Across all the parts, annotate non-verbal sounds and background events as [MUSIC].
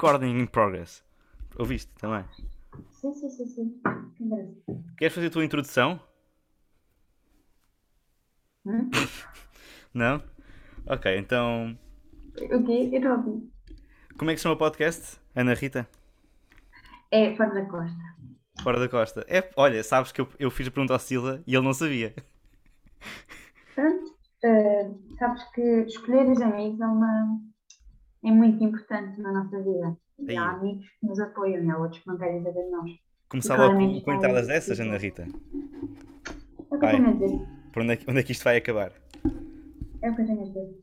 Recording in progress. Ouviste também? Sim, sim, sim, sim. Queres fazer a tua introdução? Hum? [LAUGHS] Não? Ok, então. O quê? Eu não ouvi. Como é que se chama o podcast? Ana Rita? É fora da costa. Fora da Costa. É, olha, sabes que eu, eu fiz a pergunta ao Sila e ele não sabia. Pronto. eh, sabes que escolher os amigos é uma é muito importante na nossa vida. E há amigos que nos apoiam e há outros que não querem saber de nós. Começar logo com, com entradas dessas, Ana Rita. É o que eu tenho a dizer. Por onde é, que- onde é que isto vai acabar? É o que eu tenho a dizer.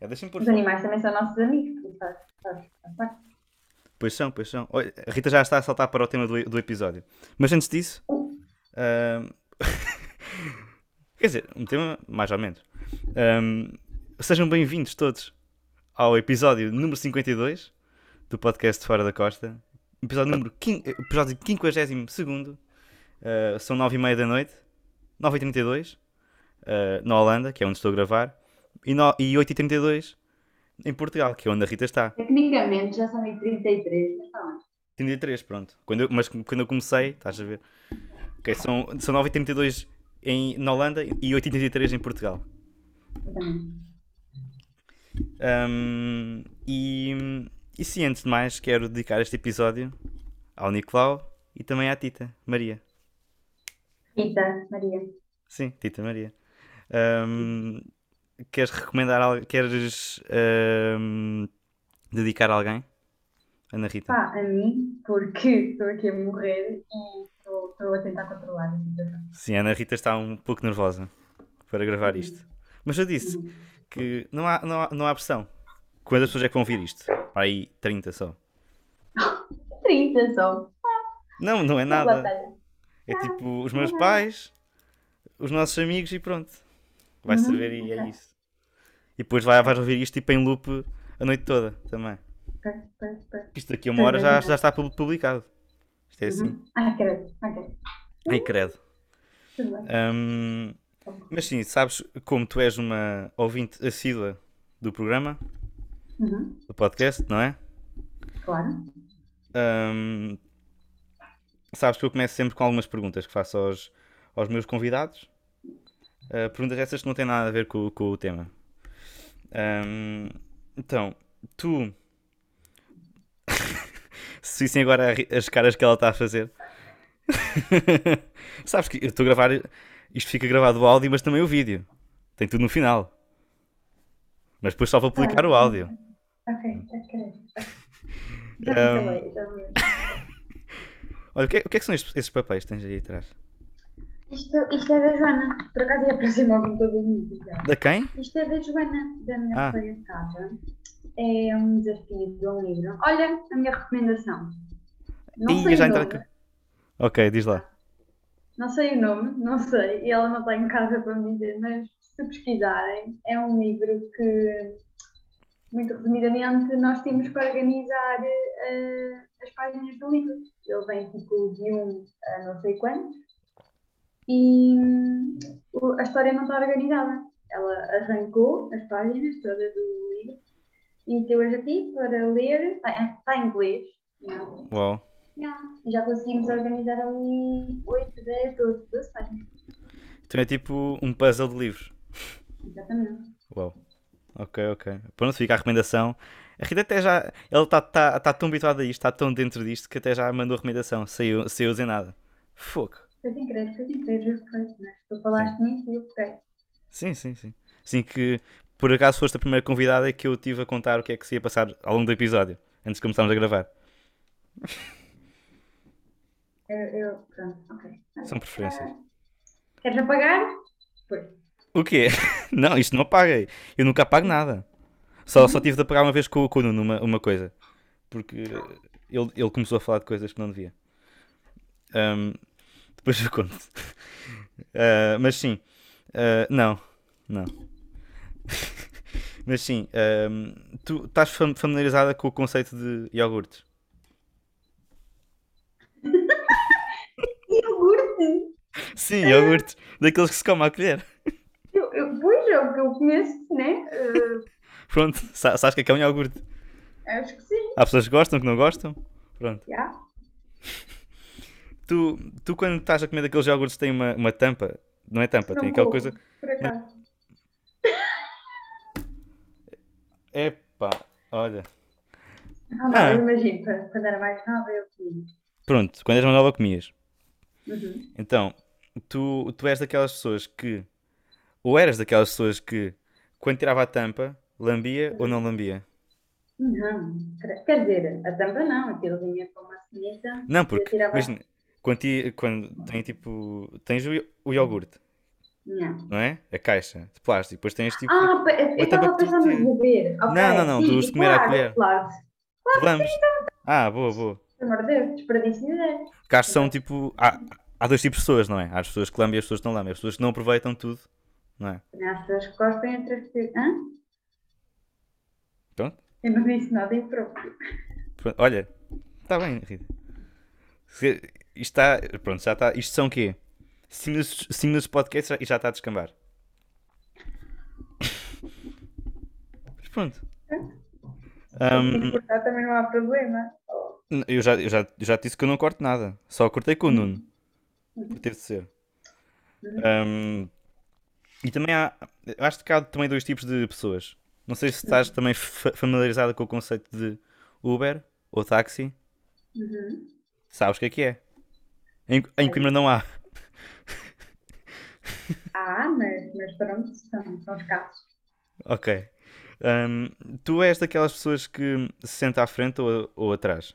É, Os fora. animais também são nossos amigos, faz. Pois são, pois são. Olha, a Rita já está a saltar para o tema do, do episódio. Mas antes disso. [LAUGHS] Quer dizer, um tema mais ou menos. Ahm, sejam bem-vindos todos ao episódio número 52 do podcast Fora da Costa. Episódio número 15, episódio 52. Uh, são 9h30 da noite. 9h32 uh, na Holanda, que é onde estou a gravar. E, no- e 8h32 em Portugal, que é onde a Rita está. Tecnicamente já são 33, mas está bem. 33, pronto. Quando eu- mas quando eu comecei, estás a ver? Ok, são, são 9h32 em, na Holanda e 8h33 em Portugal. Exatamente. Um, e, e sim, antes de mais, quero dedicar este episódio ao Nicolau e também à Tita Maria. Rita, Maria. Sim, Tita Maria. Um, queres recomendar algo? Queres um, dedicar a alguém? Ana Rita. Pá, a mim, porque estou aqui a morrer e estou estou a tentar controlar a situação. Sim, a Ana Rita está um pouco nervosa para gravar isto. Mas eu disse que não há, não há, não há pressão. Quantas pessoas é que vão ouvir isto? Aí 30 só. [LAUGHS] 30 só. Não, não é nada. É tipo os meus pais, os nossos amigos e pronto. Vai Uhum, servir e é isso. E depois vai, vais ouvir isto tipo em loop a noite toda também. Isto daqui a uma hora já, já está pu- publicado. Isto é assim. Uhum. Ai, credo. Ai, credo. Tudo bem. Mas sim, sabes como tu és uma ouvinte assídua do programa, Uhum. do podcast, não é? Claro. Hum, sabes que eu começo sempre com algumas perguntas que faço aos, aos meus convidados. Uh, perguntas essas que não têm nada a ver com, com o tema. Hum, então, tu. [LAUGHS] Se vissem agora as caras que ela está a fazer. [LAUGHS] sabes que eu estou a gravar. Isto fica gravado o áudio, mas também o vídeo. Tem tudo no final. Mas depois só vou publicar o áudio. Ok, já. [LAUGHS] Já Um, já. [LAUGHS] Olha, o que é, o que é que são estes, estes papéis que tens aí atrás? Isto, isto é da Joana. Por acaso ia aparecer logo vídeo. já. Da quem? Isto é da Joana, da minha Ah. colega de casa. É um desafio de um livro. Olha, a minha recomendação. Não Ih, sei já cá. Ok, diz lá. Não sei o nome, não sei. E ela não está em casa para me dizer, mas se pesquisarem, é um livro que, muito resumidamente, nós temos que organizar eh, as páginas do livro. Ele vem tipo de um a não sei quantos e a história não está organizada. Ela arrancou as páginas todas do livro e meteu as aqui para ler. Está, em inglês. não. Uau. Yeah. Já conseguimos organizar ali 8, 10, 12, 12 páginas. Então é tipo um puzzle de livros. Exatamente. Uau. Ok, ok. Pronto, fica a recomendação. A Rita até já. Ela está tá, tá tão habituada a isto, está tão dentro disto que até já mandou a recomendação. Saiu, saiu sem nada. Fogo. Foi sem querer, foi sem querer, tu falaste nisso e eu fiquei. Sim, sim, sim. Sim que por acaso foste a primeira convidada que eu tive a contar o que é que se ia passar ao longo do episódio, antes de começarmos a gravar. [LAUGHS] Eu, eu, pronto, ok. São preferências. Ah, Queres apagar? Pois. O quê? [LAUGHS] Não, isto não apaguei. Eu nunca apago nada. Só, só tive de apagar uma vez com, com o Nuno uma, uma coisa. Porque ele, ele começou a falar de coisas que não devia. Ahm, depois eu conto. [LAUGHS] Ah, mas sim. Ah, não. Não. [LAUGHS] mas sim. ahm, tu estás fam- familiarizada com o conceito de iogurtes? Iogurte! Sim, iogurtes. Daqueles que se come à colher. Eu, eu, pois é o que eu conheço, né? Uh, [LAUGHS] Pronto, sa- sabes que é que é um iogurte? Acho que sim. Há pessoas que gostam, que não gostam. Pronto. Já. Tu, tu quando estás a comer daqueles iogurtes tem uma, uma tampa, não é tampa, tem Não aquela vou, coisa. Por acaso. Epá, olha. Ah, não, Ah. eu imagino, quando quando era mais nova eu comia. Pronto, quando eras mais nova comias. Uhum. Então, tu, tu és daquelas pessoas que. Ou eras daquelas pessoas que, quando tirava a tampa, lambia ou não lambia? Não, quer dizer, a tampa não, aquilo vinha com uma cineta. Não, porque, imagina, quando, ti- quando tem tipo. Tens o, o iogurte, Não. não é? A caixa de plástico, depois tens tipo. Ah, eu estava a pensar nos beber. Ok, Não, não, não, sim, dos comer à claro, colher. Claro, tu lambes. Ah, boa, boa. Amor de Deus, desperdício de ideia. Porque acho que são tipo. Há, há dois tipos de pessoas, não é? Há as pessoas que lambem e as pessoas que não lambem. As pessoas que não aproveitam tudo, não é? Há pessoas que gostam e outras que. Hã? Pronto. Eu não disse nada impróprio. Pronto, Olha, está bem, Rita. Se- Isto está. Pronto, já está. Isto são o quê? 5 minutos, cinco minutos de podcast e já está a descambar. Mas pronto. Se Ahm, cortar também não há problema. Eu, já, eu, já, eu já te disse que eu não corto nada. Só cortei com o Nuno. Teve de ser. Ahm, e também há. eu Acho que há também dois tipos de pessoas. Não sei se estás também fa- familiarizada com o conceito de Uber ou táxi. Uhum. Sabes o que é que é? Em, em Coimbra não há. [LAUGHS] Ah, mas, mas pronto, são, são escassos. Ok. Ahm, tu és daquelas pessoas que se senta à frente ou, ou atrás?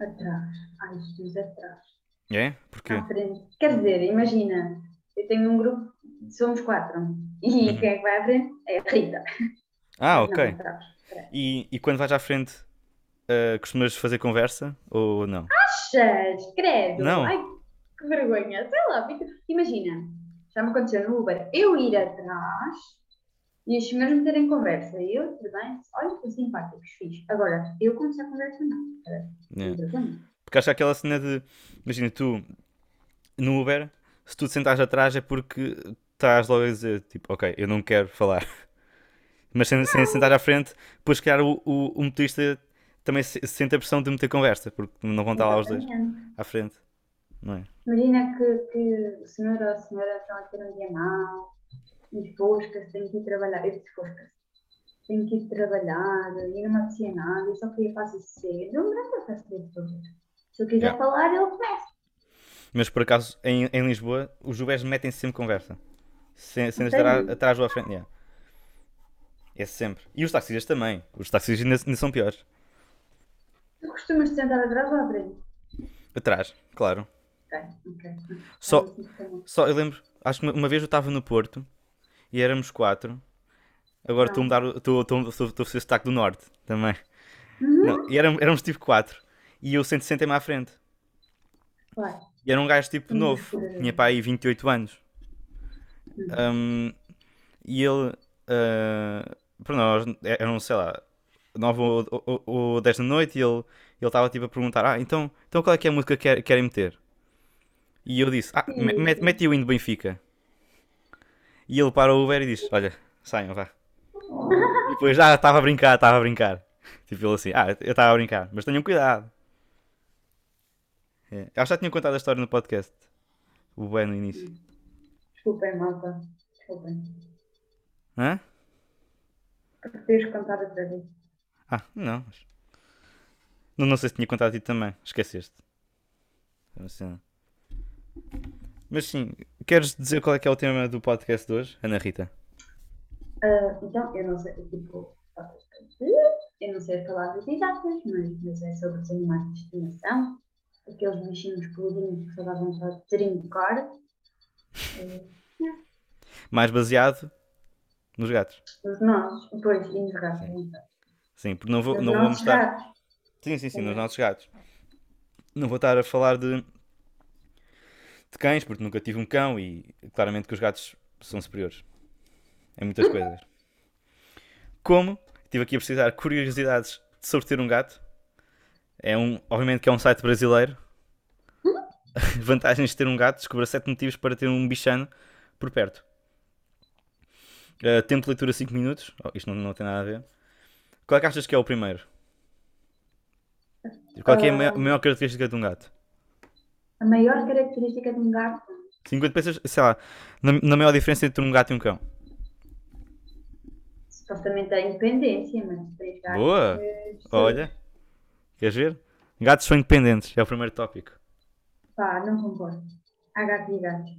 Atrás. Ai, Jesus, atrás. É? Porquê? À frente. Quer dizer, imagina, eu tenho um grupo, somos quatro. E Uhum. quem é que vai à frente? É a Rita. Ah, Não, ok. atrás. Atrás. E, e quando vais à frente, ah, costumas fazer conversa ou não? Achas? Credo. Não. Ai, que vergonha. Sei lá, imagina, já me aconteceu no Uber, eu ir atrás e os senhores meterem conversa. E eu, tudo bem, olha, que simpáticos, fixe. Agora, eu começar a conversa, não. É. Porque acho aquela cena de. Imagina, tu no Uber, se tu te sentares atrás é porque estás logo a dizer, tipo, ok, eu não quero falar. [LAUGHS] Mas sem, sem sentar à frente, depois, se calhar, o, o, o motorista também se, sente a pressão de meter conversa, porque não vão estar lá os dois à frente. Não é? Imagina que, que o senhor ou a senhora estão a ter um dia mau, desfosca-se, tem que ir trabalhar. Eu desfosca-se. Tenho que ir trabalhar e não me apetecia nada, eu só queria fazer cedo. Não me dá para fazer tudo. Se eu quiser Yeah. falar, ele começa. Mas por acaso, em, em Lisboa, os Ubers metem sempre conversa. Sem, sem estar atrás ou à frente. Yeah. É sempre. E os taxistas também. Os taxistas ainda, ainda são piores. Tu costumas te sentar atrás ou à frente? Atrás, claro. Ok, ok. Só, Ah, assim. Só, eu lembro, acho que uma, uma vez eu estava no Porto e éramos quatro. Agora estou a mudar, estou a fazer sotaque do Norte também. Uhum. Não, e éramos, éramos tipo quatro. E eu sentei-me à frente. Vai. E era um gajo tipo novo, tinha para aí 28 anos. Um, e ele, uh, para nós, eram, sei lá, 9 ou, ou, ou 10 da noite e ele ele estava tipo a perguntar: Ah, então, então qual é que é a música que quer- querem meter? E eu disse: Ah, me- mete, o hino do Benfica. E ele para o Uber e diz: Olha, saiam, vá. E depois, ah, estava a brincar, estava a brincar. Tipo ele assim: Ah, eu estava a brincar, mas tenham cuidado. É. Já tinha contado a história no podcast. O bem no início. Desculpem, malta. Desculpem. Hã? Teres contado outra vez. Ah, não. Não, não sei se tinha contado a ti também. Esqueceste. Não sei não. Mas sim, queres dizer qual é que é o tema do podcast de hoje, Ana Rita? Ah, então, eu não sei, tipo, eu não sei as palavras exatas, mas, mas é sobre os animais de estimação, aqueles bichinhos peludos que só dá vontade de trincar. [LAUGHS] Mais baseado nos gatos. Os nossos, depois, e nos gatos. Sim, porque não vou, Os não vou nossos mostrar. gatos. Sim, sim, sim, nos nossos gatos. Não vou estar a falar de, de cães, porque nunca tive um cão e claramente que os gatos são superiores. Em muitas coisas. Como estive aqui a precisar curiosidades sobre ter um gato. É um, obviamente que é um site brasileiro. [LAUGHS] Vantagens de ter um gato. Descubra 7 motivos para ter um bichano por perto. Uh, tempo de leitura 5 minutos. Oh, isto não, não tem nada a ver. Qual é que achas que é o primeiro? Qual que é a Ah. maior, a maior característica de um gato? A maior característica de um gato, Sim, quando pensas, sei lá, na, na maior diferença entre um gato e um cão. supostamente é a independência, mas gatos Boa! que- Olha, queres ver? Gatos são independentes, é o primeiro tópico. Pá, não concordo. Há gatos e gatos.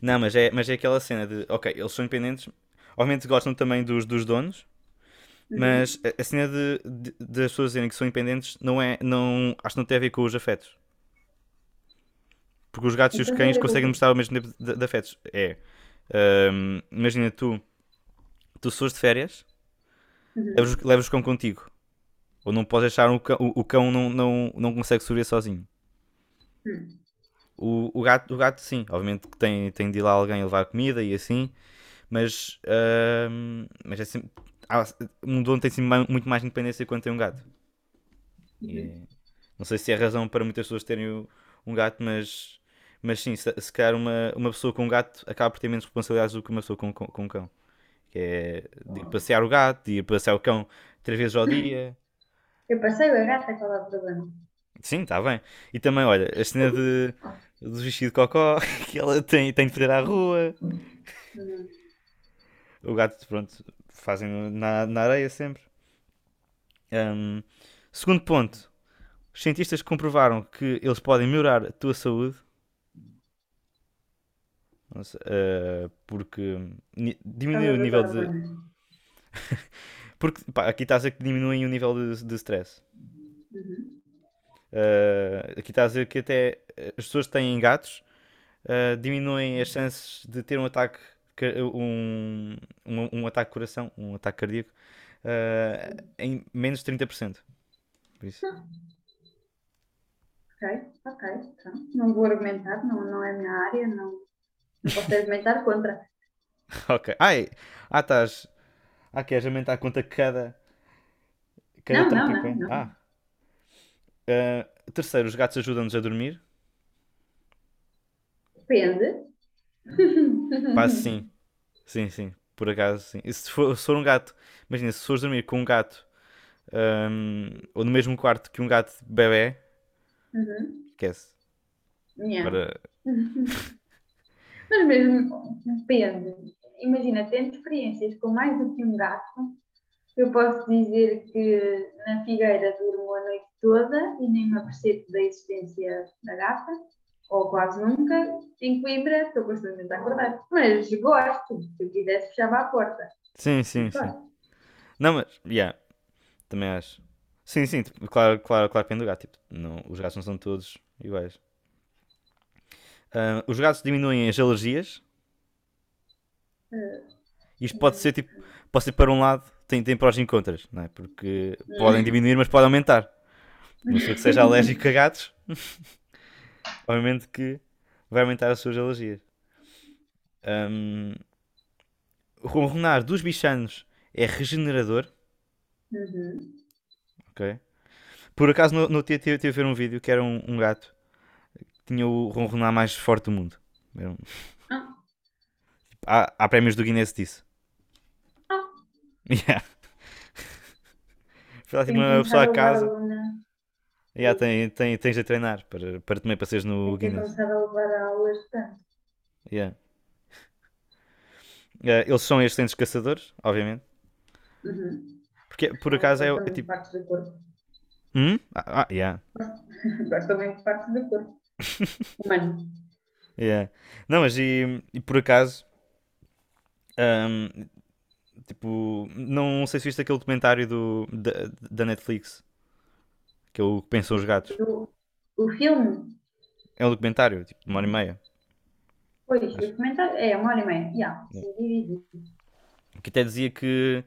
Não, mas é, mas é aquela cena de, ok, eles são independentes, obviamente gostam também dos, dos donos, Uhum. mas a, a cena de, de, de as pessoas dizerem que são independentes não é, não, acho que não tem a ver com os afetos. Porque os gatos e os Então a cães conseguem mostrar o mesmo tipo de, de afetos. É, ahm, imagina tu, tu fores de férias, Uhum. levas, levas o cão contigo. Ou não podes deixar o cão, o, o cão não, não, não consegue sobreviver sozinho. Hum. O, o, gato, o gato, sim, obviamente que tem, tem de ir lá alguém levar comida e assim, mas, ahm, mas é sempre, há- um dono tem sempre muito mais independência quando tem um gato. E é- não sei se é razão para muitas pessoas terem um gato, mas, mas sim, se, se calhar uma, uma pessoa com um gato acaba por ter menos responsabilidades do que uma pessoa com, com, com um cão. Que é de ir passear o gato, de ir passear o cão três vezes ao dia. [LAUGHS] Eu passei a gata, qual é o problema? Sim, está bem. E também, olha, a cena de, do vestido de cocó [LAUGHS] que ela tem, tem de fazer à rua. Hum. O gato, pronto, fazem na, na areia sempre. Ahm, segundo ponto, os cientistas comprovaram que eles podem melhorar a tua saúde. Nossa, ah, porque ni- diminui o nível de. [LAUGHS] Porque pá, aqui está a dizer que diminuem o nível de, de stress. Uhum. Uh, aqui está a dizer que até as pessoas que têm gatos uh, diminuem as chances de ter um ataque um, um, um ataque coração, um ataque cardíaco uh, em menos de 30%. Por isso. Ok, ok. Então, não vou argumentar, não, não é a minha área, não posso argumentar contra. [LAUGHS] Ok. Ai, ah, estás. Ah, queres aumentar a conta cada. cada Não, não, não, não. Ah. Uh, terceiro, os gatos ajudam-nos a dormir. Depende. [LAUGHS] Quase [LAUGHS] sim. Sim, sim. Por acaso, sim. E se for, se for um gato, imagina, se fores dormir com um gato hum, ou no mesmo quarto que um gato bebê, Uhum. esquece. Yeah. Para... Mas mesmo, depende. Imagina, tendo experiências com mais do que um gato, eu posso dizer que na Figueira durmo a noite toda e nem me apercebo da existência da gata, ou quase nunca. Em Coimbra estou constantemente a acordar. Mas gosto, se eu quisesse fechava a porta. Sim, sim, sim. Gosto. Não, mas, yeah, também acho. Sim, sim, tipo, claro, claro, claro, depende do gato. Tipo, não, os gatos não são todos iguais. Ah, os gatos diminuem as alergias. Isto pode ser tipo, pode ser para um lado, tem, tem prós e contras, não é? Porque podem diminuir, mas pode aumentar. Uma pessoa que seja [LAUGHS] alérgico a gatos, [LAUGHS] obviamente que vai aumentar as suas alergias. Ahm, o ronronar dos bichanos é regenerador. Uhum. Ok. Por acaso no, no dia tive tive a ver um vídeo que era um, um gato tinha o ronronar mais forte do mundo. Ah. Há, há prémios do Guinness disso. Ah. Yeah. Foi lá tipo uma pessoa a casa. levar aluna- Yeah, tem, tem, tens de treinar para, para também passeres no tenho que Guinness. começar a levar aulas de tanto. Yeah. Eh, eles são excelentes caçadores, obviamente. Uhum. Porque por acaso é, é tipo. partes do corpo. Hum? Ah, ah, yeah. [LAUGHS] Gostam muito de partes do corpo. Humano. Yeah. Não, mas e, e por acaso, ahm, tipo, não sei se viste aquele documentário do, da, da Netflix, que é o que pensam os gatos. O, o filme, É um documentário, tipo, de uma hora e meia, pois, o comentário é uma hora e meia. Yeah, dividido. que até dizia que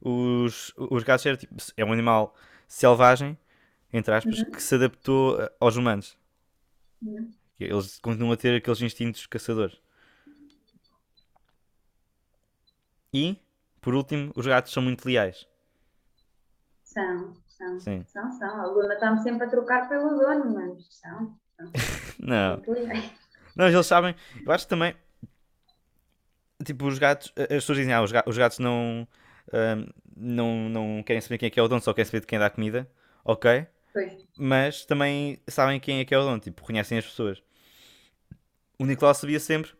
os, os gatos era, tipo, é um animal selvagem, entre aspas, que se adaptou aos humanos. Uhum. Eles continuam a ter aqueles instintos caçadores. E, por último, os gatos são muito leais. São, são, Sim. são, são. A Luna está-me sempre a trocar pelo dono, mas são. são. [LAUGHS] Não. Não, eles sabem. Eu acho que também. Tipo, os gatos. As pessoas dizem, ah, os ga- os gatos não. ahm, não, não querem saber quem é que é o dono, só querem saber de quem dá comida. Ok. Pois. mas também sabem quem é que é o dono, tipo, reconhecem as pessoas. O Nicolau sabia sempre.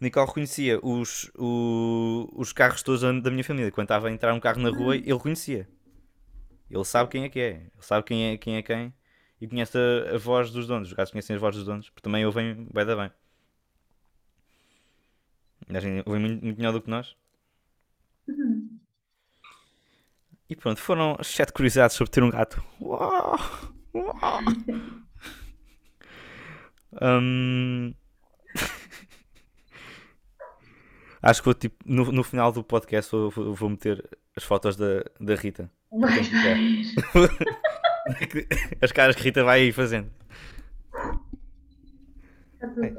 O Nicolau reconhecia os, o- os carros todos da minha família. Quando estava a entrar um carro na rua, ele reconhecia. Ele sabe quem é que é. Ele sabe quem é quem. É quem e conhece a, a voz dos donos. Os gatos conhecem as vozes dos donos, porque também ouvem bem da bem. Aliás, Ouvem muito, muito melhor do que nós. Uhum. E pronto, foram as sete curiosidades sobre ter um gato. Uau! Uau! Hum, Acho que vou tipo, no, no final do podcast vou, vou- vou meter as fotos da, da Rita. Vais [LAUGHS] ver. As caras que Rita vai aí fazendo. Bem.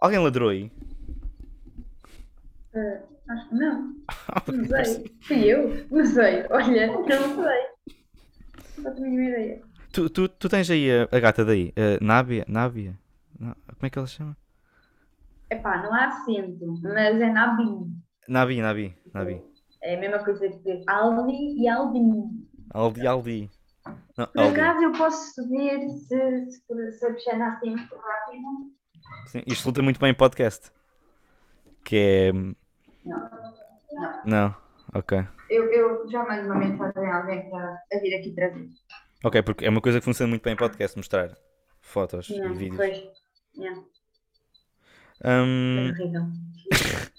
Alguém ladrou aí? Ah, acho que não. [LAUGHS] Não sei. Fui eu? Não sei. Olha, não sei. Não tenho nenhuma ideia. Tu, tu, tu tens aí a, a gata daí? Nábia? Nábia? Como é que ela se chama? Epá, não há acento, mas é Nabi. Nabi, Nabi, Nabi. É a mesma coisa que dizer Aldi e Aldin. Aldi, Aldi. Não, Por Aldi. acaso eu posso ver se, se, se a Peixana assim muito rápido. Sim, isto resulta muito bem em podcast. Que é. Não. Não. Não, ok. Eu, eu já mando uma mensagem a alguém para vir aqui trazer. Ok, porque é uma coisa que funciona muito bem em podcast, mostrar fotos e vídeos. pois. Não, Hum, é [LAUGHS]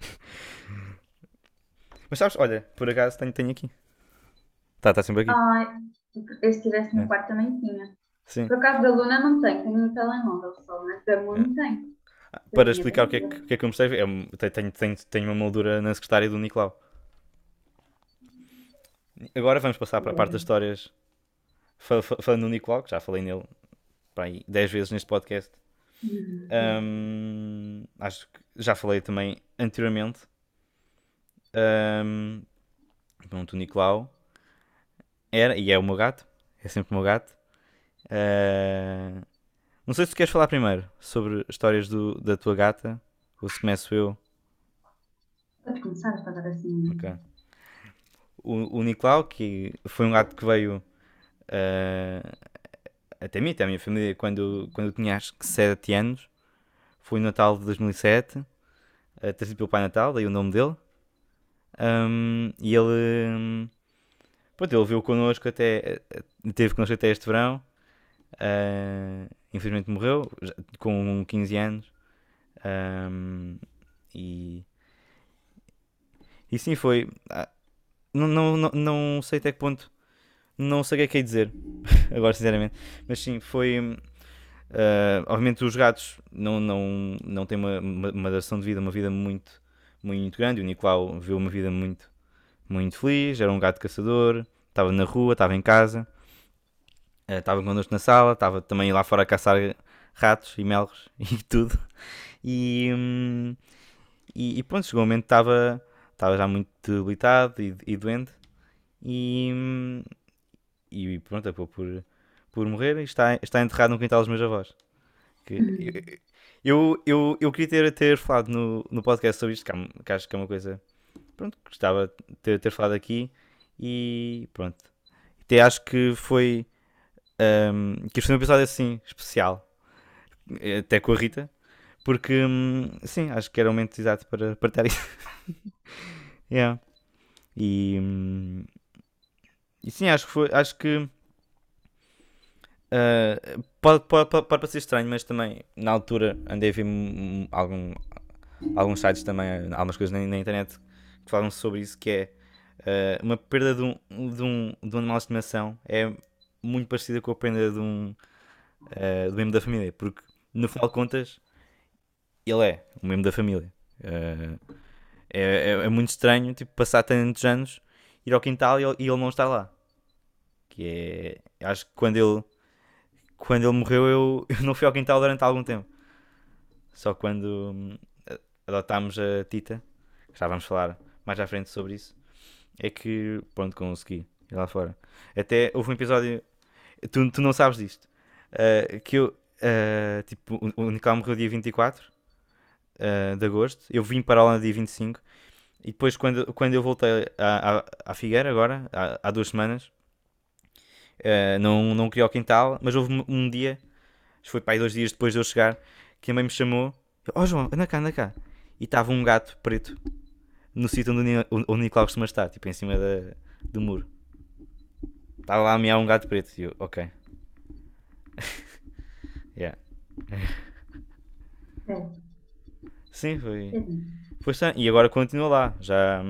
mas sabes, olha, por acaso tenho, tenho aqui. Tá, tá sempre aqui. Eu se estivesse no É. quarto também tinha. Sim. Por acaso da Luna não tem, tenho no telemóvel só, mas da Moon tem. Para explicar o que é que, o que, é que eu mostrei, é, um- tenho, tenho, tenho, uma moldura na secretária do Nicolau. Agora vamos passar para a parte das histórias. Fa- fa- Falando no Nicolau, que já falei nele para aí 10 vezes neste podcast. Hum, acho que já falei também anteriormente. Hum, pronto, o Nicolau era e é o meu gato, é sempre o meu gato. Ah, não sei se tu queres falar primeiro sobre histórias do, da tua gata ou se começo eu. Podes começar a falar assim. Ok. O, o Nicolau, que foi um gato que veio ah, até mim, até a minha família, quando, quando eu tinha acho que 7 anos. Foi no Natal de 2007, uh, trazido pelo Pai Natal, daí o nome dele. Ahm, e ele, hum, pronto, ele veio connosco até, teve connosco até este verão. Ah, infelizmente morreu, com 15 anos. Ahm, e, e sim, foi. ah, não, não, não, não sei até que ponto. Não sei o que é que é dizer. [LAUGHS] Agora, sinceramente. Mas sim, foi. ah, obviamente, os gatos não, não, não têm uma, uma, uma duração de vida, uma vida muito, muito grande. O Nicolau viveu uma vida muito, muito feliz. Era um gato caçador. Estava na rua, estava em casa. Estava connosco na sala. Estava também lá fora a caçar ratos e melros [LAUGHS] e tudo. E, hum, e, e pronto, chegou um momento que estava, estava já muito debilitado e, e doente. E, hum, e pronto, acabou por, por morrer e está, está enterrado no quintal dos meus avós. Que eu, eu, eu queria ter, ter falado no, no podcast sobre isto, que, há- que acho que é uma coisa pronto, que gostava de ter, ter falado aqui e pronto. Até acho que foi hum, que isto foi um episódio assim especial, até com a Rita, porque hum, sim, acho que era o momento exato para partilhar isso. [LAUGHS] yeah. E, hum, e sim, acho que foi, acho que ah, pode, pode, pode, pode parecer estranho, mas também na altura andei a ver hum, algum, alguns sites também, algumas coisas na, na internet que falam sobre isso, que é ah, uma perda de um, de, um, de um animal de estimação é muito parecida com a perda de um, ah, do membro da família, porque no final de contas ele é um membro da família. Ah, é, é, é muito estranho tipo, passar tantos anos, ir ao quintal e ele, e ele não estar lá. Que é. Acho que quando ele quando ele morreu eu, [LAUGHS] eu não fui ao quintal durante algum tempo. Só quando a- adotámos a Tita, já vamos falar mais à frente sobre isso, é que pronto, consegui ir lá fora. Até houve um episódio, tu, tu não sabes disto, ah, que eu, ah, tipo, o, Nicolau morreu dia 24 ah, de agosto, eu vim para a Holanda dia 25, e depois quando, quando eu voltei à, Figueira agora, há, há duas semanas, Uh, não, não queria o quintal, mas houve um, dia, foi para aí dois dias depois de eu chegar, que a mãe me chamou: oh, João, anda cá, anda cá. E estava um gato preto no sítio onde o Nicolau costuma estar, tipo em cima da, do muro. Estava lá a miar um gato preto. E eu, ok. [LAUGHS] yeah. É. Sim, foi. Foi E agora continua lá. Já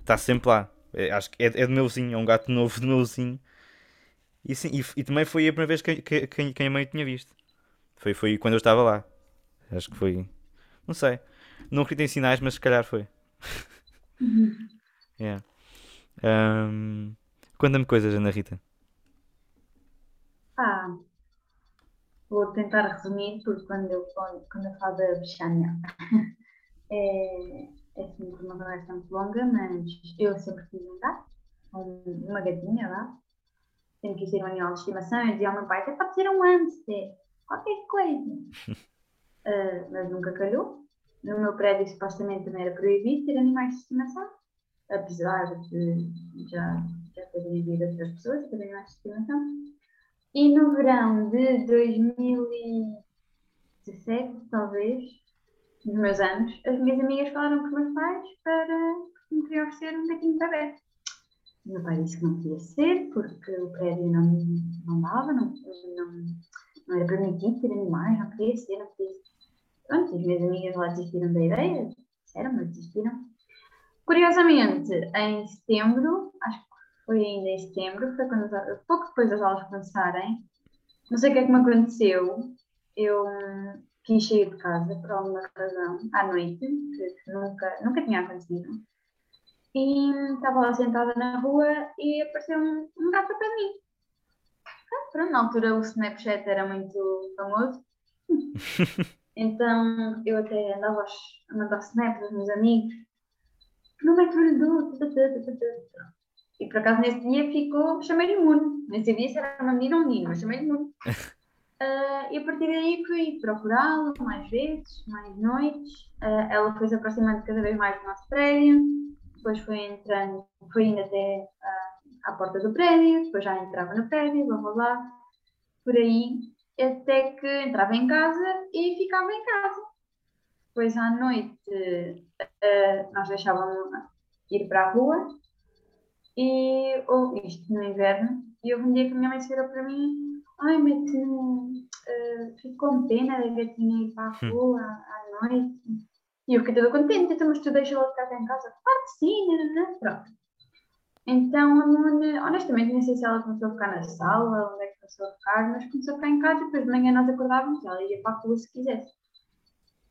está sempre lá. É, acho que é, é do meu vizinho, é um gato novo do meu vizinho. E, sim, e, e também foi a primeira vez que, que, que, que a mãe tinha visto. Foi, foi quando eu estava lá. Acho que foi. Não sei. Não acredito em sinais, mas se calhar foi. Uhum. [LAUGHS] yeah. Um, Conta-me coisas, Ana Rita. Ah, vou tentar resumir, porque quando eu, quando eu falo da Bexânia [LAUGHS] é, é sempre uma conversa muito longa, mas eu sempre quis um gato, uma gatinha lá. Sempre quis ter um animal de estimação. Eu dizia ao meu pai: até pode ser um hamster, qualquer coisa. uh, [LAUGHS] mas nunca calhou. No meu prédio, supostamente, também era proibido ter animais de estimação, apesar de já, já ter vivido outras pessoas ter animais de estimação. E no verão de 2017, talvez, nos meus anos, as minhas amigas falaram com os meus pais para me queriam oferecer um gatinho para ver. O meu pai disse que não podia ser, porque o prédio não, não dava, não, não, não era permitido ter animais, não podia ser, não podia ser. Pronto, as minhas amigas lá desistiram da ideia, disseram, mas desistiram. Curiosamente, em setembro, acho que foi ainda em setembro, foi quando, pouco depois das aulas começarem, não sei o que é que me aconteceu, eu quis sair de casa por alguma razão, à noite, que nunca, nunca tinha acontecido. E estava lá sentada na rua e apareceu um, um gato para mim. Ah, pronto, na altura o Snapchat era muito famoso. [LAUGHS] então eu até andava a mandar snaps aos meus amigos. Não é que? E por acaso nesse dia ficou, chamei-lhe Muno. Nesse dia se era uma menina ou um menino, mas chamei-lhe Muno. Uh, [LAUGHS] e a partir daí fui procurá-la mais vezes, mais noites. Uh, ela foi se aproximando cada vez mais do nosso prédio. Depois foi entrando, foi indo até uh, à porta do prédio. Depois já entrava no prédio, blá blá blá. Por aí, até que entrava em casa e ficava em casa. Depois à noite nós deixávamos ir para a rua. E, ou isto no inverno. E houve um dia que a minha mãe virou para mim ai, mas uh, fico com pena da gatinha ir para a hum. rua à, noite. E eu fiquei toda contente, então, mas tu deixa ela ficar em casa? Claro que sim, não, não, não. pronto. Então, honestamente, nem sei se ela começou a ficar na sala, onde é que começou a ficar, mas começou a ficar em casa e depois de manhã nós acordávamos ela ia para a rua se quisesse.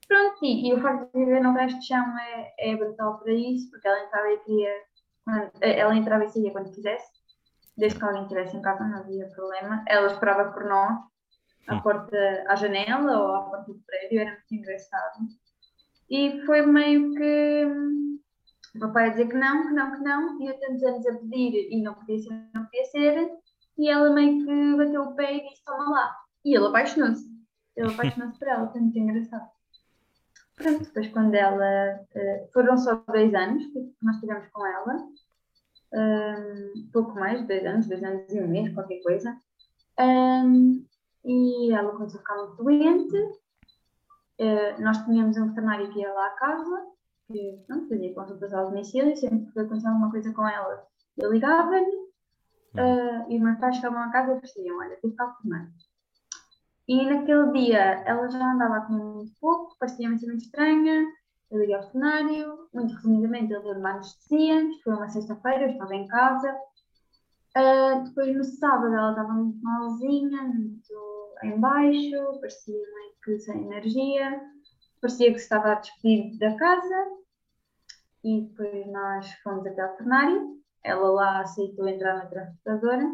Pronto, e, e o facto de viver no resto de chão é, é brutal para isso, porque ela entrava e queria, ela entrava e saía quando quisesse desde que alguém estivesse em casa não havia problema. Ela esperava por nós, à hum. porta, à janela ou à porta do prédio, era muito engraçado. E foi meio que o papai a dizer que não, que não, que não, e eu tantos anos a pedir e não podia ser, não podia ser, e ela meio que bateu o pé e disse: Toma lá. E ele apaixonou-se. Ele apaixonou-se por ela, foi muito engraçado. Pronto, depois quando ela. Eh, foram só dois anos que nós tivemos com ela, um, pouco mais, dois anos, dois anos e um mês, qualquer coisa. Um, e ela começou a ficar muito doente. Uh, nós tínhamos um veterinário que ia lá à casa, que pronto, fazia consultas ao domicílio, sempre que acontecia alguma coisa com ela, eu ligava-lhe. Uh, e os meus pais chegavam a casa e percebiam: olha, tem que. E naquele dia ela já andava a comer muito pouco, parecia-me muito estranha, eu liguei ao cenário, muito resumidamente, ele deu-me uma anestesia, foi uma sexta-feira, eu estava em casa. Uh, depois no sábado ela estava muito malzinha, muito em baixo, parecia meio que sem energia, parecia que estava a despedir da casa. E depois nós fomos até ao cenário, ela lá aceitou entrar na transportadora.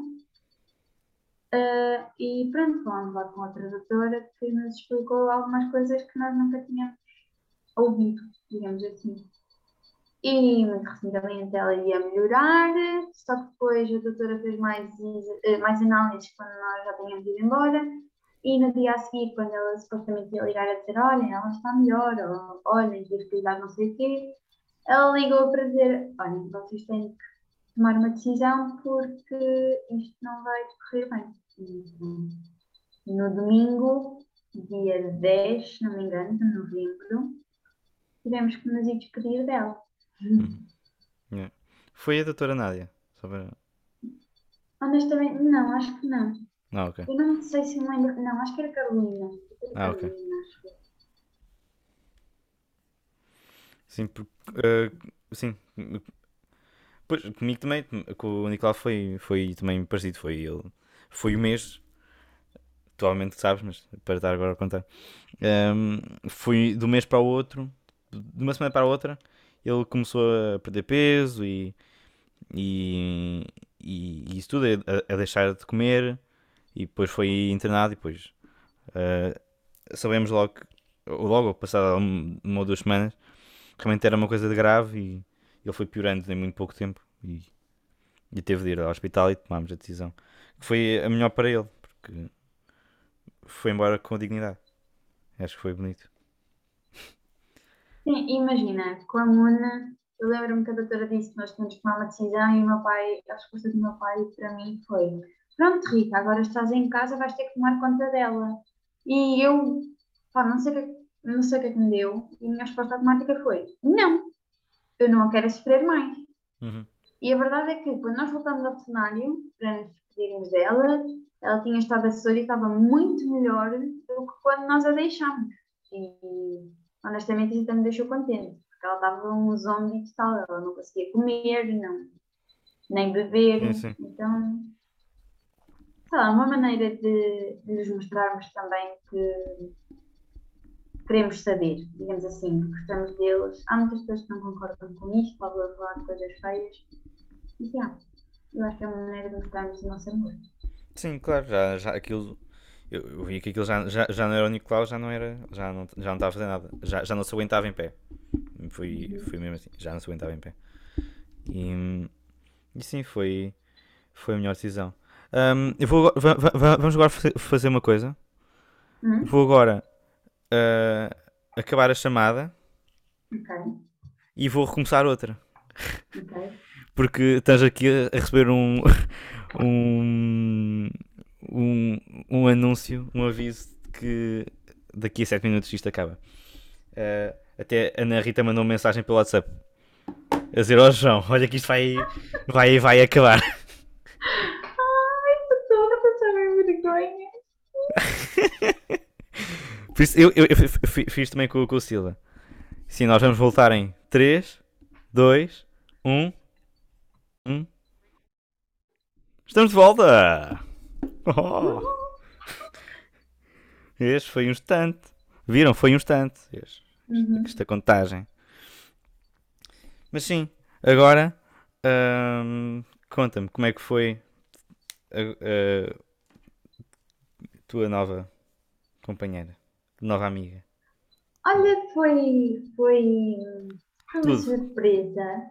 Uh, e pronto, fomos lá com outra doutora que nos explicou algumas coisas que nós nunca tínhamos ouvido, digamos assim. E muito resumidamente ela ia melhorar, só que depois a doutora fez mais, eh, mais análises quando nós já tínhamos ido embora. E no dia a seguir, quando ela supostamente ia ligar a dizer: Olhem, ela está melhor, ou olhem, tive que lhe dar não sei o quê, ela ligou para dizer: Olhem, vocês têm que tomar uma decisão porque isto não vai decorrer bem. No domingo, dia 10, se não me engano, de novembro, tivemos que nos ir despedir dela. Yeah. [LAUGHS] Foi a doutora Nádia. Para... Honestamente, não, acho que não. Ah, ok. Eu não sei se me lembro. Não, acho que era Carolina. Ah, ok. Carolina, que. Sim, porque, eh, sim. Pois, comigo também, com o Nicolau foi, foi também parecido. Foi ele. Foi o mês. Tu obviamente sabes, mas para estar agora a contar. Ehm, foi do mês para o outro, de uma semana para a outra, ele começou a perder peso e, e, e isso tudo, a, a deixar de comer e depois foi internado e depois eh, sabemos logo, logo passado um- uma ou duas semanas, realmente era uma coisa de grave e ele foi piorando em muito pouco tempo e, e teve de ir ao hospital e tomámos a decisão que foi a melhor para ele, porque foi embora com dignidade. Acho que foi bonito. Sim, imagina, com a Mona, eu lembro-me que a doutora disse que nós tínhamos que tomar uma decisão e o meu pai, a resposta do meu pai para mim foi: Pronto, Rita, agora estás em casa, vais ter que tomar conta dela. E eu, pá, não sei o que, é não sei o que é que me deu, e a minha resposta automática foi: Não, eu não a quero sofrer mais. Uhum. E a verdade é que quando nós voltamos ao cenário para nos despedirmos dela, ela tinha estado a e estava muito melhor do que quando nós a deixámos. E honestamente isso até me deixou contente, porque ela estava um zombie total, ela não conseguia comer, não, nem beber. Sim, sim. Então, sei lá, uma maneira de, de nos mostrarmos também que queremos saber, digamos assim, gostamos deles. Há muitas pessoas que não concordam com isto, podem falar de coisas feias. Mas, já, eu acho que é uma maneira de mostrarmos o nosso amor. Sim, claro, já, já aquilo. Eu, eu vi que aquilo já, já, já não era o Nicolau, já não era. Já não, já não estava a fazer nada. Já, já não se aguentava em pé. Foi, foi mesmo assim, já não se aguentava em pé. E, e sim, foi, foi a melhor decisão. Ahm, eu vou, vamos agora fazer, fazer uma coisa. Hum? Vou agora ah, acabar a chamada Ok, e vou recomeçar outra. ok. Porque estás aqui a receber um, [LAUGHS] um, um, um anúncio, um aviso de que daqui a 7 minutos isto acaba. Eh, até a Ana Rita mandou uma mensagem pelo WhatsApp a dizer: Ó João, olha que isto vai, vai, vai acabar. Ai, estou a passar a vergonha. Por isso, eu, eu, eu fi- fi- fiz também com, com o Silva. Sim, nós vamos voltar em 3, 2, 1. 1. Estamos de volta! Oh. Este foi um instante. Viram? Foi um instante. Este, Uhum. esta contagem. Mas sim, agora hum, conta-me como é que foi a, a tua nova companheira, nova amiga. Olha, foi, foi, foi uma Tudo. surpresa.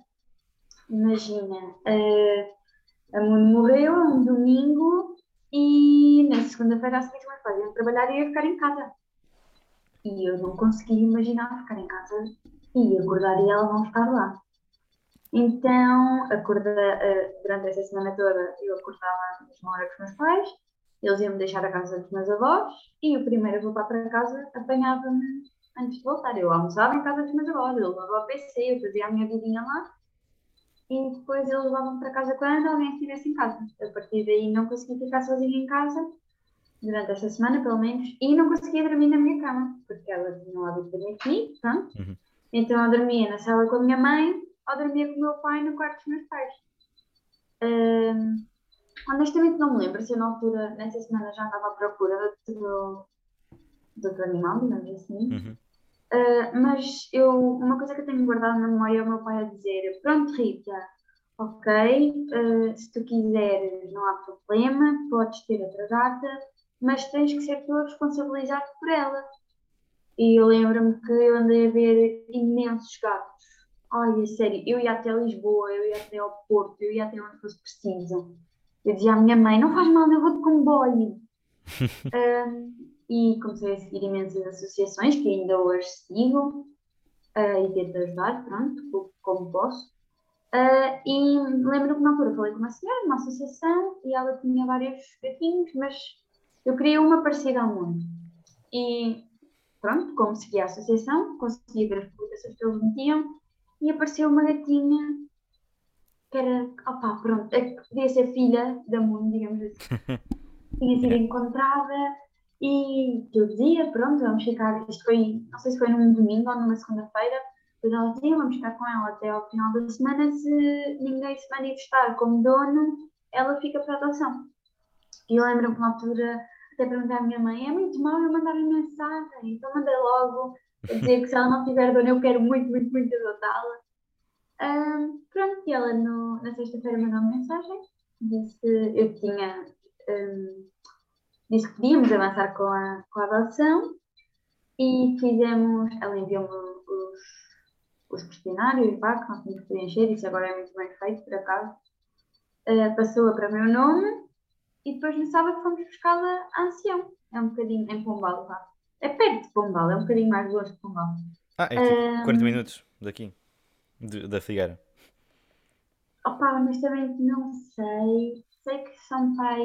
Imagina, eh, a Muno morreu um domingo e na segunda-feira a seguir meus pais iam trabalhar e ia ficar em casa. E eu não conseguia imaginar ficar em casa e acordar e ela não estar lá. Então, acorda, eh, durante essa semana toda, eu acordava na mesma hora que os meus pais, eles iam-me deixar a casa dos meus avós e o primeiro a voltar para casa apanhava-me antes de voltar. Eu almoçava em casa dos meus avós, eu levava o PC, eu fazia a minha vidinha lá e depois eles levavam para casa quando alguém estivesse em casa. A partir daí não conseguia ficar sozinha em casa, durante essa semana pelo menos, e não conseguia dormir na minha cama, porque ela tinha o hábito de dormir comigo, pronto. Uhum. Então eu dormia na sala com a minha mãe ou dormia com o meu pai no quarto dos meus pais. Ahm, honestamente não me lembro se eu na altura, nessa semana já andava à procura de outro, de outro animal, digamos assim. Uhum. Uh, mas eu, uma coisa que eu tenho guardado na memória é o meu pai a dizer: Pronto, Rita, ok, uh, se tu quiseres, não há problema, podes ter outra data, mas tens que ser tu a responsabilizar por ela. E eu lembro-me que eu andei a ver imensos gatos. É sério, eu ia até Lisboa, eu ia até ao Porto, eu ia até onde fosse preciso. Eu dizia à minha mãe: Não faz mal, eu vou de comboio. Um, [LAUGHS] e comecei a seguir imensas associações que ainda hoje sigo uh, e tento ajudar, pronto, co- como posso. Uh, e lembro que na altura falei com uma senhora, uma associação, e ela tinha vários gatinhos, mas eu queria uma parecida ao mundo. E pronto, como seguia a associação, consegui ver as publicações que eles metiam, e apareceu uma gatinha que era, opá, pronto, é podia ser filha da mundo, digamos assim. [LAUGHS] Tinha sido encontrada e eu dizia, pronto, vamos ficar, isto foi, não sei se foi num domingo ou numa segunda-feira, depois ela dizia, vamos ficar com ela até ao final da semana, se ninguém se manifestar como dono, ela fica para adoção. E eu lembro-me que na altura até perguntei à minha mãe, é muito mal eu mandar mensagem, então mandei logo, a dizer que se ela não tiver dono eu quero muito, muito, muito adotá-la. Um, pronto, e ela no, na sexta-feira mandou uma mensagem, disse eu tinha um, disse que podíamos avançar com a, com a adoção e fizemos, ela enviou-me os, os questionários pá, que nós tínhamos que preencher, isso agora é muito bem feito, por acaso. Uh, Passou-a para o meu nome e depois no sábado fomos buscá-la a Ancião. É um bocadinho em Pombal, pá. É perto de Pombal, é um bocadinho mais longe de Pombal. Ah, é tipo 40 minutos daqui, de, da Figueira. Opa, honestamente não sei. Sei que são pai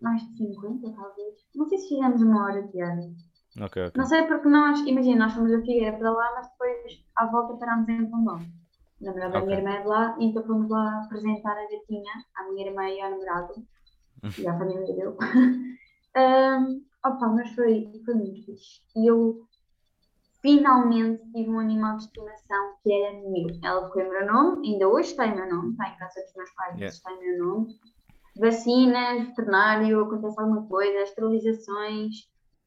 mais de 50, talvez. Não sei se fizemos uma hora de ano. Ok, ok. Não sei porque nós, imagina, nós fomos da Figueira para lá, mas depois à volta parámos em Pombal. Na verdade, a minha irmã é de lá, então fomos lá apresentar a gatinha à minha irmã e ao namorado [LAUGHS] e à família dele. [LAUGHS] um, opa, mas foi, foi muito fixe. E eu finalmente tive um animal de estimação que era meu. Ela ficou em meu nome, ainda hoje está em meu nome, está em casa dos meus pais, Yeah. está em meu nome. Vacinas, veterinário, acontece alguma coisa, esterilizações,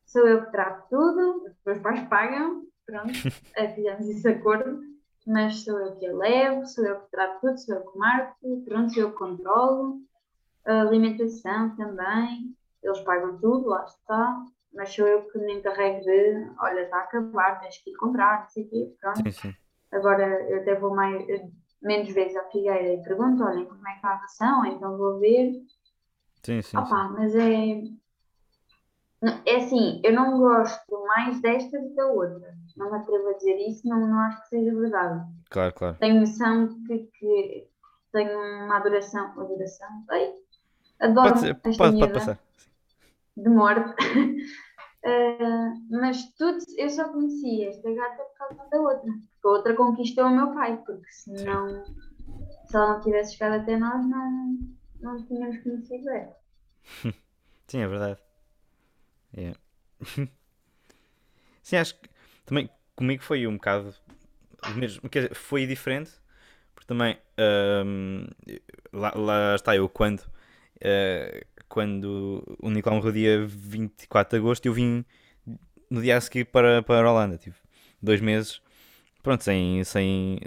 sou eu que trato tudo, os meus pais pagam, pronto, [LAUGHS] eh, fizemos esse acordo, mas sou eu que a levo, sou eu que trato tudo, sou eu que marco, pronto, sou eu que controlo, a alimentação também, eles pagam tudo, lá está, mas sou eu que me encarrego de, olha, está a acabar, tens que ir comprar, não sei o quê, pronto. Sim, sim. Agora eu até vou mais, menos vezes à Figueira e pergunto, olhem, como é que está a ração, então vou ver, Sim, sim, sim. Opa, mas é. É assim, eu não gosto mais desta do que da outra. Não me atrevo a dizer isso, não, não acho que seja verdade. Claro, claro. Tenho noção que, que tenho uma adoração. Adoração? Sei. Adoro Pode, pode, pode passar. De morte. [LAUGHS] Ah, mas tudo, eu só conheci esta gata por causa da outra. Porque a outra conquistou o meu pai, porque senão, se ela não tivesse chegado até nós, não, não tínhamos conhecido ela. [LAUGHS] Sim, é verdade. É. [LAUGHS] Sim, acho que também comigo foi um bocado mesmo. Quer dizer, foi diferente, porque também ahm, lá, lá está eu quando, eh, quando o Nicolau morreu dia 24 de agosto, eu vim no dia a seguir para, para a Holanda. Tive dois meses, pronto, sem, sem,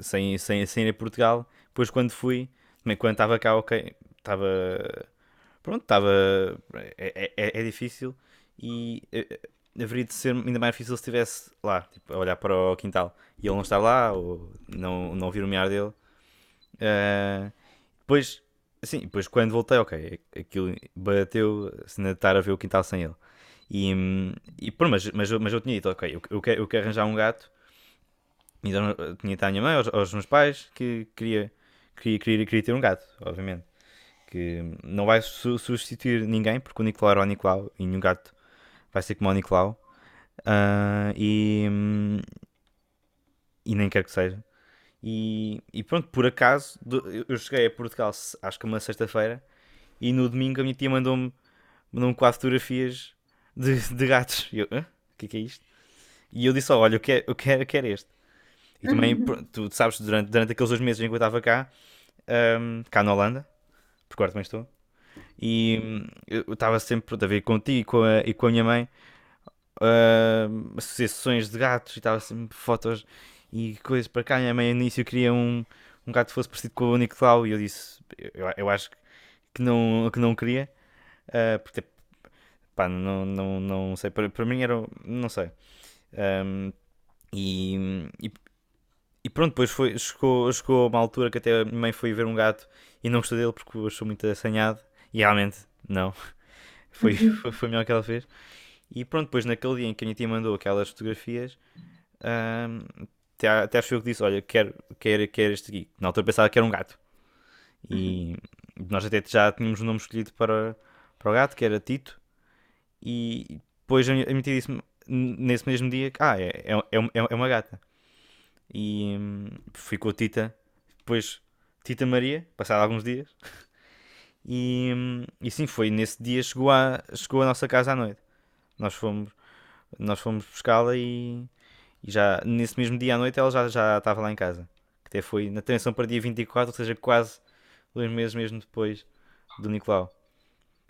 sem, sem, sem ir a Portugal. Depois, quando fui, também quando estava cá, ok, estava pronto, estava. É, é, é- é difícil e eh, haveria de ser ainda mais difícil se estivesse lá, tipo, a olhar para o quintal e ele não estar lá ou não, não ouvir o miar dele. Eh, depois, assim, depois quando voltei, ok, aquilo bateu se ainda estar a ver o quintal sem ele. E, e mas, mas, mas eu tinha dito, ok, eu, eu, quero, eu quero arranjar um gato. Então eu tinha dito à minha mãe, aos, aos meus pais, que queria, queria, queria, queria ter um gato, obviamente que não vai su- substituir ninguém, porque o Nicolau era o Nicolau e nenhum gato vai ser como o Nicolau. Ah, e, e nem quero que seja. E, e pronto, por acaso, eu cheguei a Portugal, acho que uma sexta-feira, e no domingo a minha tia mandou-me mandou quatro fotografias de, de gatos. E eu, hã? O que é que é isto? E eu disse: "Oh, Olha, eu quero, eu quero, eu quero este. E também, pronto, tu sabes, durante, durante aqueles dois meses em que eu estava cá, ahm, cá na Holanda, porque agora também estou, e hum, eu estava sempre pronto, a ver contigo e com a, e com a minha mãe ahm, associações de gatos e estava sempre fotos e coisas para cá. Minha mãe no início queria um, um gato que fosse parecido com o Nicolau e eu disse, eu, eu acho que não, que não queria, ah, porque pá, não, não, não sei, para, para mim era, não sei. Ahm, e, e, e pronto, depois foi, chegou, chegou uma altura que até a minha mãe foi ver um gato e não gostou dele porque o achou muito assanhado. E realmente, não. [LAUGHS] Foi, foi, foi melhor que ela fez. E pronto, depois naquele dia em que a minha tia mandou aquelas fotografias, até, até acho eu que disse: Olha, quero, quero, quero este aqui. Na altura pensava que era um gato. E nós até já tínhamos o nome escolhido para, para o gato, que era Tito. E depois a minha tia disse-me nesse mesmo dia que ah, é, é, é, é uma gata. E hum, a Tita, depois Tita Maria, passado alguns dias. [LAUGHS] E, hum, e sim, foi nesse dia chegou a, chegou a nossa casa à noite. Nós fomos, nós fomos buscá-la e, e já nesse mesmo dia à noite ela já, já estava lá em casa. Que até foi na atenção para dia 24, ou seja, quase dois meses mesmo depois do Nicolau.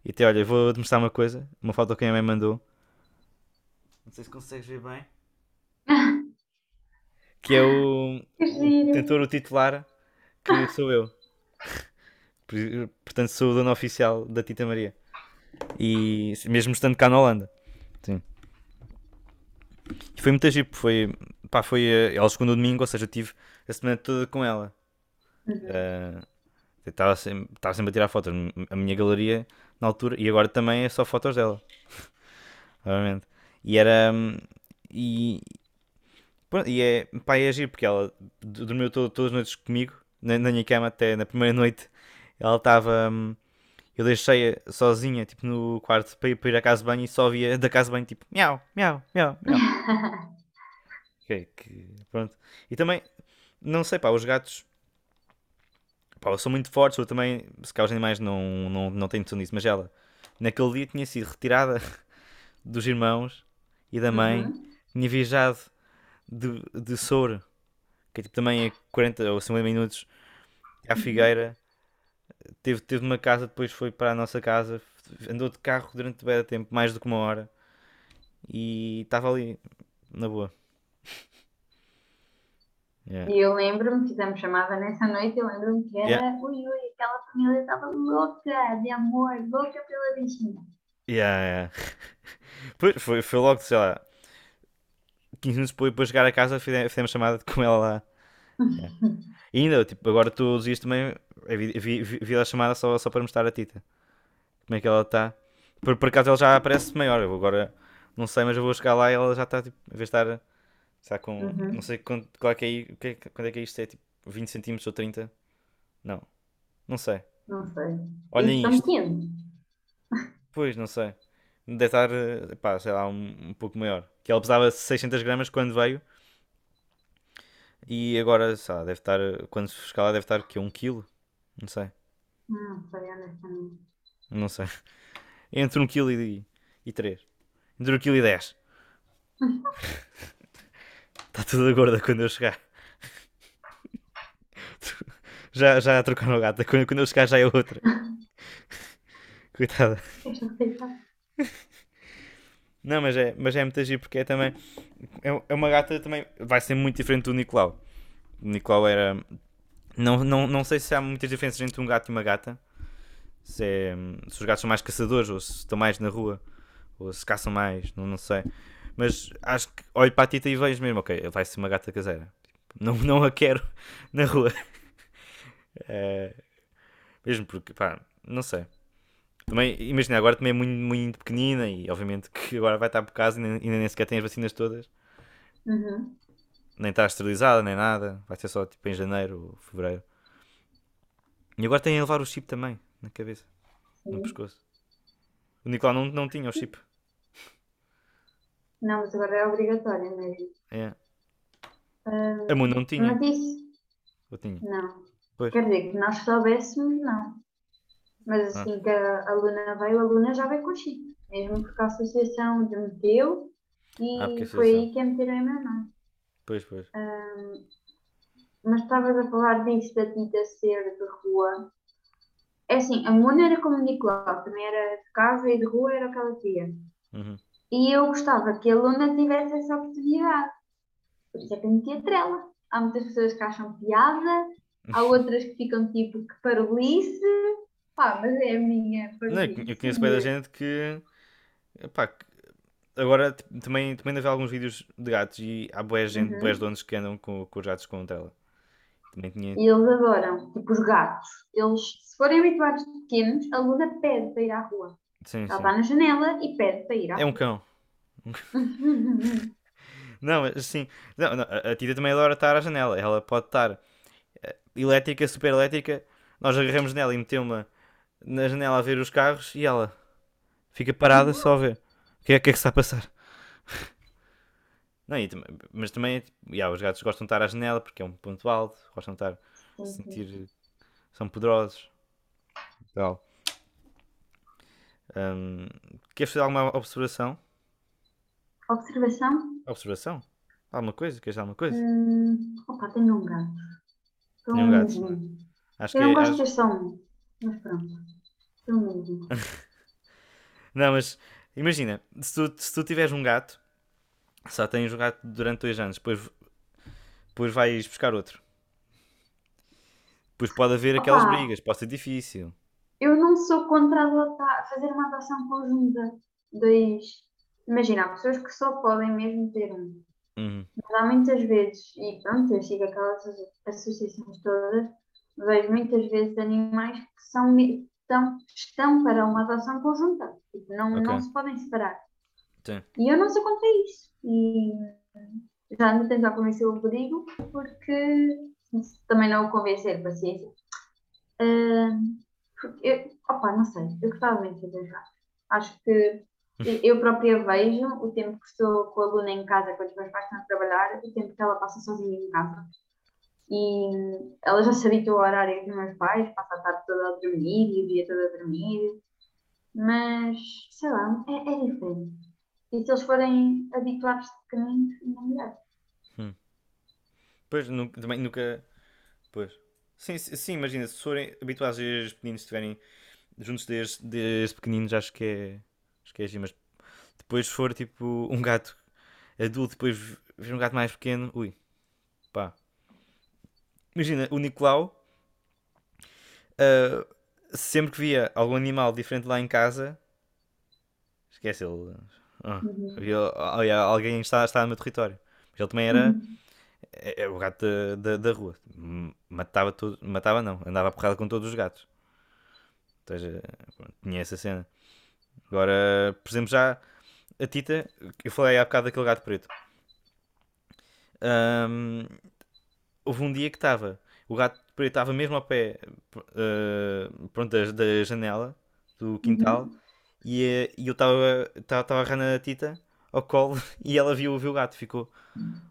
E até olha, vou-te mostrar uma coisa, uma foto que a minha mãe mandou. Não sei se consegues ver bem. [LAUGHS] Que é o, o tentor, o titular, que [LAUGHS] sou eu. Por- Portanto, sou o dono oficial da Tita Maria. E mesmo estando cá na Holanda. Sim. E foi muito porque foi, pá, foi eh, ela chegou domingo, ou seja, tive a semana toda com ela. Eh, eu Estava sempre, estava sempre a tirar fotos. A minha galeria na altura, e agora também é só fotos dela. [LAUGHS] Obviamente. E era. hum, E, pronto, e é, pá, é giro, porque ela dormiu to- todas as noites comigo, na, na minha cama, até na primeira [LAUGHS] noite. Ela estava. Eu deixei-a sozinha, tipo, no quarto para ir, para ir à casa de banho e só via da casa de banho, tipo, miau, miau, miau, miau. [LAUGHS] Ok, que, pronto. E também, não sei, pá, os gatos, pá, são muito fortes, eu também, se calhar os animais não, não, não têm noção disso, mas ela, naquele dia tinha sido retirada [LAUGHS] dos irmãos e da mãe, Uhum. tinha viajado de, de Soura, que é tipo também é 40 ou 50 minutos à Figueira, teve, teve uma casa, depois foi para a nossa casa, andou de carro durante bem tempo, mais do que uma hora, e estava ali, na boa. [LAUGHS] Yeah. E eu lembro-me, fizemos chamada nessa noite, eu lembro-me que era, Yeah. ui, ui, aquela família estava louca de amor, louca pela bichinha. Yeah, yeah. [LAUGHS] Foi, foi logo, sei lá, 15 minutos depois, depois de chegar a casa, fize- fizemos chamada com ela lá. [LAUGHS] Yeah. E ainda, tipo, agora os dias também, é vi, vi, vi, a chamada só, só para mostrar a Tita. Como é que ela está. Por, por acaso ela já aparece maior, eu agora não sei, mas eu vou chegar lá e ela já está, tipo, em vez de estar, está com, Uhum. não sei quanto, qual é que é, que é, que- quando é que é isto, é tipo 20 centímetros ou 30? Não, não sei. Não sei. Olhem São isto. Pois, não sei. Deve estar, eh, pá, sei lá, um, um pouco maior. Que ela pesava 600 gramas quando veio. E agora, sei lá, deve estar, quando se buscar lá, deve estar, que 1 quilo? Não sei. Não sei, honestamente. Não sei. [LAUGHS] Entre 1 quilo e, e 3. Entre 1 quilo e 10. [LAUGHS] Está toda gorda quando eu chegar. [LAUGHS] Já, já trocaram a gata. Quando, quando eu chegar já é outra. Coitada. Não, mas é, mas é muito giro porque é também. É, é uma gata também. Vai ser muito diferente do Nicolau. O Nicolau era. Não, não, não sei se há muitas diferenças entre um gato e uma gata. Se, é, se os gatos são mais caçadores ou se estão mais na rua. Ou se caçam mais. Não, não sei. Mas acho que olho para a Tita e vejo mesmo. Ok, vai ser uma gata caseira. Não, não a quero [LAUGHS] na rua. É, mesmo porque, pá, não sei. Também, imagina, agora também é muito, muito pequenina e obviamente que agora vai estar por casa e nem, e nem sequer tem as vacinas todas. Uhum. Nem está esterilizada, nem nada. Vai ser só tipo em janeiro ou fevereiro. E agora tem a levar o chip também na cabeça, no pescoço. O Nicolau não, não tinha o chip. Não, mas agora é obrigatório mesmo. É. Ah, A Mu não tinha. mas isso, Ou tinha? não. Pois. Quer dizer, que nós soubéssemos, não. Mas Ah. assim que a aluna veio, a aluna já veio com chip. Mesmo porque a associação meteu e Ah, a foi aí que a meteram em meu nome. Pois, pois. Mas estavas a falar disso da Tita ser de rua. É assim, a Mona era como o Nicolau, também era de casa e de rua era o que ela queria. Uhum. E eu gostava que a Luna tivesse essa oportunidade. Por isso é que eu metia trela. Há muitas pessoas que acham piada, há [LAUGHS] outras que ficam tipo que parolice. Pá, mas é a minha Não, eu conheço bem da gente que. Agora também, também deve alguns vídeos de gatos e há boa gente, Uhum. boas donos que andam com, com os gatos com tela. Também tinha. E eles adoram, tipo os gatos. Eles, se forem habituados pequenos, a Luna pede para ir à rua. Sim, Ela sim. está na janela e pede para ir à É um rua. cão. [LAUGHS] Não, mas assim, não, não, a Tita também adora estar à janela. Ela pode estar eh, elétrica, super elétrica. Nós agarramos nela e metemos-la na janela a ver os carros e ela fica parada só a ver. O que é, que é que está a passar? Não, e mas também, yeah, os gatos gostam de estar à janela porque é um ponto alto, gostam de estar sim. sentir. são poderosos. e Tal. Hum, queres fazer alguma observação? Observação? Observação? Alguma coisa? Queres alguma coisa? Hum, opa, tenho um gato. Tenho um gato, é? Acho Eu que não é- gosto acho- de só um. Mas pronto. Um menino. [LAUGHS] Não, mas imagina, se tu, se tu tiveres um gato, só tens um gato durante dois anos, depois, depois vais buscar outro. Depois pode haver aquelas Opa! brigas, pode ser difícil. Eu não sou contra adotar, fazer uma adoção conjunta. Dois. Imagina, há pessoas que só podem mesmo ter um. Uhum. Mas há muitas vezes, e pronto, eu sigo aquelas asso- associações todas, vejo muitas vezes animais que são, me- estão, estão para uma adoção conjunta. Tipo, não, não Ok. se podem separar. Sim. E eu não sou contra isso. E já ando a tentar convencer o Rodrigo, porque também não o convencer, paciência. Porque eu, opa, não sei, eu gostava muito de gatos. Acho que eu- eu própria vejo o tempo que estou com a Luna em casa, quando os meus pais estão a trabalhar, o tempo que ela passa sozinha em casa. E ela já se habituou ao horário dos meus pais, passa a tarde toda a dormir e o dia todo a dormir. Mas, sei lá, é, é diferente. E se eles forem habituados de pequeninos, ainda melhor. Pois, nu- também nunca. Pois. Sim, sim, imagina, se forem habituados a os pequeninos estiverem juntos desde, desde pequeninos, acho que é. Acho que é assim, mas depois se for tipo um gato adulto, depois ver um gato mais pequeno, ui, pá. Imagina, o Nicolau, ah, sempre que via algum animal diferente lá em casa, esquece ele. ah, Uhum. olha, alguém está, está no meu território. Mas ele também era. É, é o gato da, da, da rua. Matava todo, matava não, andava a porrada com todos os gatos. Ou seja, tinha essa cena. Agora, por exemplo, já a Tita, eu falei há bocado daquele gato preto. Ahm, houve um dia que estava, o gato preto estava mesmo ao pé eh, pronto, da, da janela do quintal e, eh, e eu estava a agarrar na Tita ao colo [LAUGHS] e ela viu, viu o gato, ficou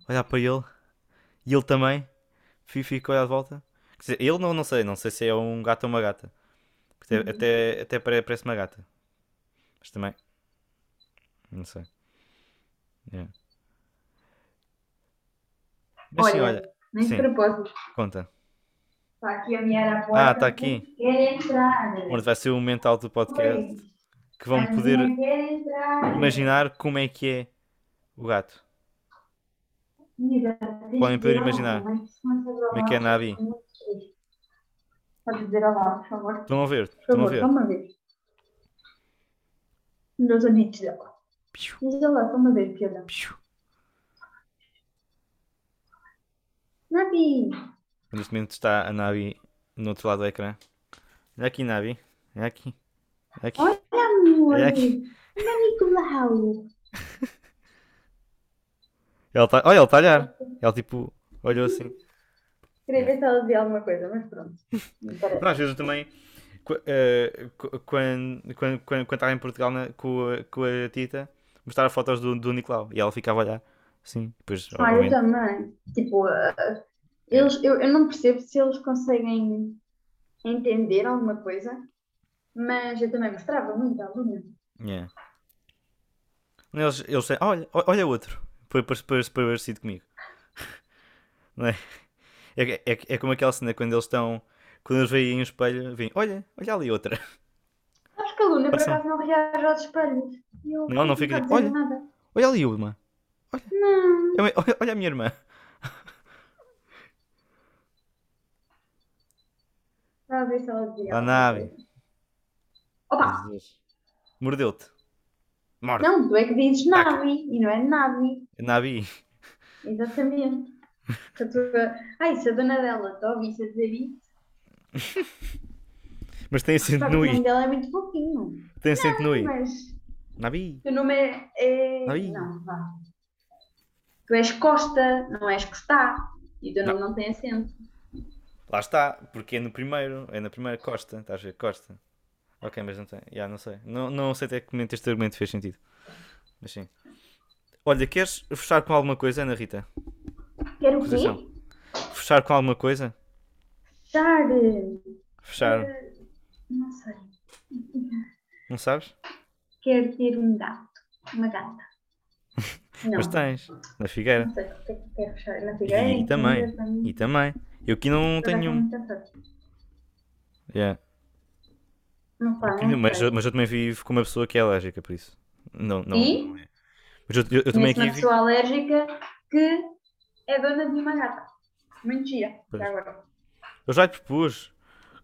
a olhar para ele e ele também fi- ficou a olhar de volta. Quer dizer, ele não, não sei, não sei se é um gato ou uma gata. Até, até, até pare- parece uma gata. Mas também. Não sei. É. Mas sim, Olha, olha, Nem sim. de propósito. conta. Está aqui a mirar a porta. Ah, está aqui. Quer entrar. Onde vai ser o momento alto do podcast Oi. que vão A poder imaginar como é que é o gato. Podem de poder imaginar Como é que é a triste. Podes dizer olá, por favor. Estão a ver? Estão a ver? uma vez. Meus amigos dela. Diz olá, só uma vez, Pedro. piu. Navi! Neste momento está a Navi no outro lado do ecrã. Olha aqui, Navi. É aqui. É aqui. Olha, amor! É aqui. Olha, Nicolau! [LAUGHS] Ela tá... Olha, ele está a olhar. Ela tipo olhou assim. Queria ver se ela dizia alguma coisa, mas pronto. Não às vezes eu também, eh, qu- quando, quando, quando, quando estava em Portugal na- com, a, com a Tita, mostrar fotos do, do Nicolau e ela ficava a olhar. Sim, depois, Ah, eu também. Tipo, ah, eles, eu, eu não percebo se eles conseguem entender alguma coisa, mas eu também mostrava muito à Luna. Yeah. Eles, eles têm, olha, olha outro. Foi para parecido comigo. [LAUGHS] Não é? É, é, é como aquela cena quando eles estão. Quando eles veem o espelho, vêm, olha, olha ali outra. Acho que a Luna, por ser. acaso, não reage aos espelhos. Eu Não, não fica olha. nada. Olha ali uma. Não. Olha, olha- olha a minha irmã. Estava a ver se ela dizia A nave. Opa! Mordeu-te. Morde. Não, tu é que dizes Navi e não é Navi. Navi. Exatamente. [LAUGHS] A. Ai, se a dona dela te ouvisse a dizer isso, Mas tem acento no o nome i. dela é muito pouquinho. Tem acento no i. Mas Navi. o nome é. é... Navi. Não, vá. Tu és Costa, não és está. E o teu nome não tem acento. Lá está, porque é no primeiro, é na primeira Costa, estás a ver? Costa. Ok, mas não tem. Já, não sei. Não, não sei até que momento este argumento fez sentido. Mas sim. Olha, queres fechar com alguma coisa, Ana Rita? Quero o quê? Fechar com alguma coisa? Fechar. Fechar. eh, Não sei. Não sabes? Quero ter um gato. Uma gata. Não. Mas tens. Na Figueira. Não sei é que. Na Figueira. E em também. E também. Eu aqui não acaso tenho um. Yeah. Não pá, Aqui não mas, eu- mas eu também vivo com uma pessoa que é alérgica, por isso. Não, não. E? não é. Mas eu, eu- eu também aqui uma pessoa alérgica que é dona de uma gata. Pois. Já agora. Eu já lhe propus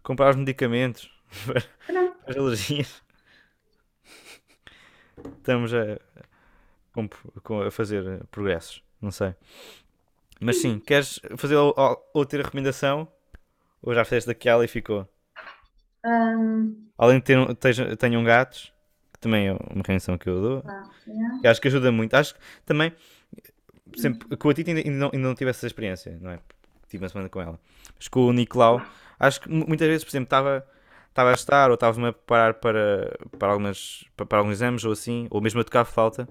comprar os medicamentos [LAUGHS] para as alergias. Estamos a, com- com- a fazer progressos, não sei. Mas sim, queres fazer outra recomendação? Ou já fizeste daquela e ficou? Ahm, Além de ter, um- teja- tenham gatos, que também é uma recomendação que eu dou, yeah. que acho que ajuda muito. Acho que também, sempre, com a Tita ainda, não, ainda não tive essa experiência, não é? Tive uma semana com ela. Mas com o Nicolau, acho que mu- muitas vezes, por exemplo, estava estava a estar ou estava-me a preparar para, para, algumas, para, para alguns exames ou assim, ou mesmo a tocar flauta,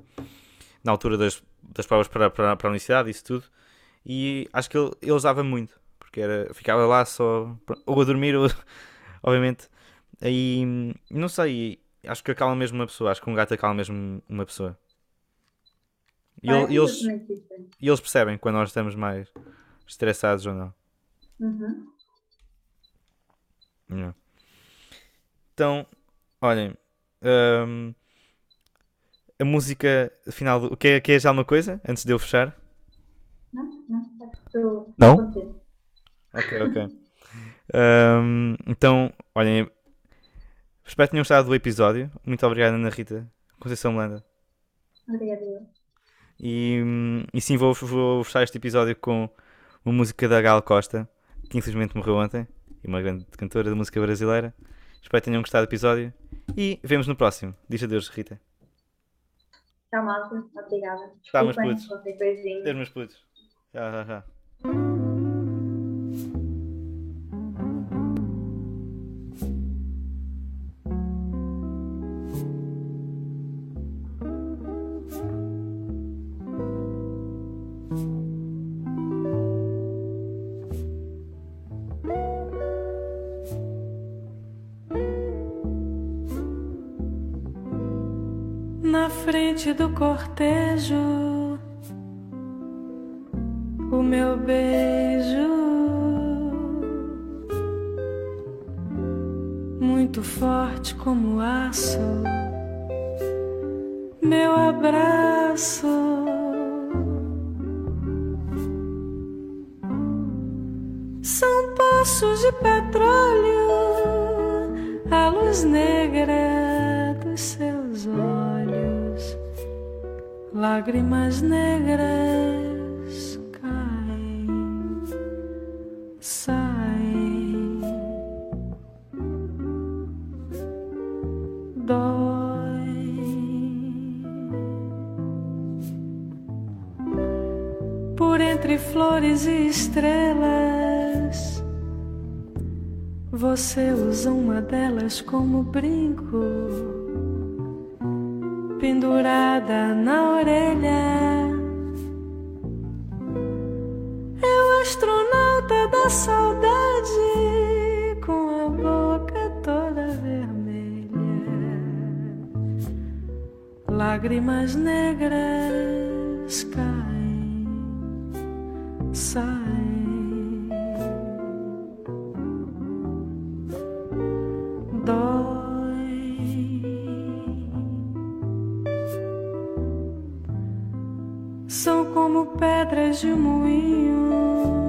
na altura das, das provas para, para, para a universidade, isso tudo. E acho que ele, ele usava muito, porque era, ficava lá só, ou a dormir, ou, [LAUGHS] obviamente. Aí, não sei, acho que acalma mesmo uma pessoa, acho que um gato acalma mesmo uma pessoa. E, ele- é eles, completamente diferente. e eles percebem quando nós estamos mais estressados ou não. Uhum. Não. Então, olhem, hum, a música final. do- Quer, queres alguma coisa antes de eu fechar? Não, não, estou Não? Ok, ok. Hum, então, olhem, espero que tenham gostado do episódio. Muito obrigado, Ana Rita Conceição Melanda. Obrigada. E, e sim, vou, vou fechar este episódio com uma música da Gal Costa, que infelizmente morreu ontem, e uma grande cantora da música brasileira. Espero que tenham gostado do episódio e vemos no próximo. Diz adeus, Rita. Tchau, malta. Obrigada. Tá, meus Desculpem putos. Adeus, meus putos. Tchau, tchau, tchau. Na frente do cortejo, o meu beijo, muito forte como aço, meu abraço. São poços de petróleo, a luz negra dos seus olhos, lágrimas negras caem, saem, dói. Por entre flores e estrelas. Você usa uma delas como brinco, pendurada na orelha. É o astronauta da saudade, com a boca toda vermelha. Lágrimas negras pedras de um moinho